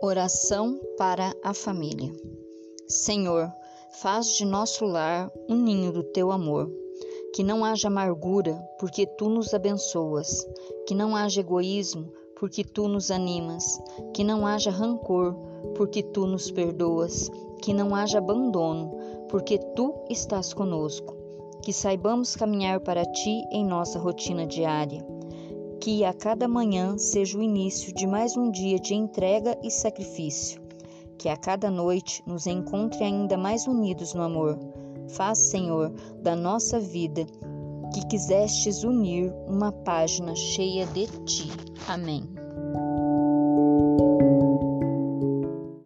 Oração para a família. Senhor, faz de nosso lar um ninho do teu amor. Que não haja amargura, porque tu nos abençoas. Que não haja egoísmo, porque tu nos animas. Que não haja rancor, porque tu nos perdoas. Que não haja abandono, porque tu estás conosco. Que saibamos caminhar para ti em nossa rotina diária que a cada manhã seja o início de mais um dia de entrega e sacrifício. Que a cada noite nos encontre ainda mais unidos no amor. Faz, Senhor, da nossa vida que quisestes unir uma página cheia de ti. Amém.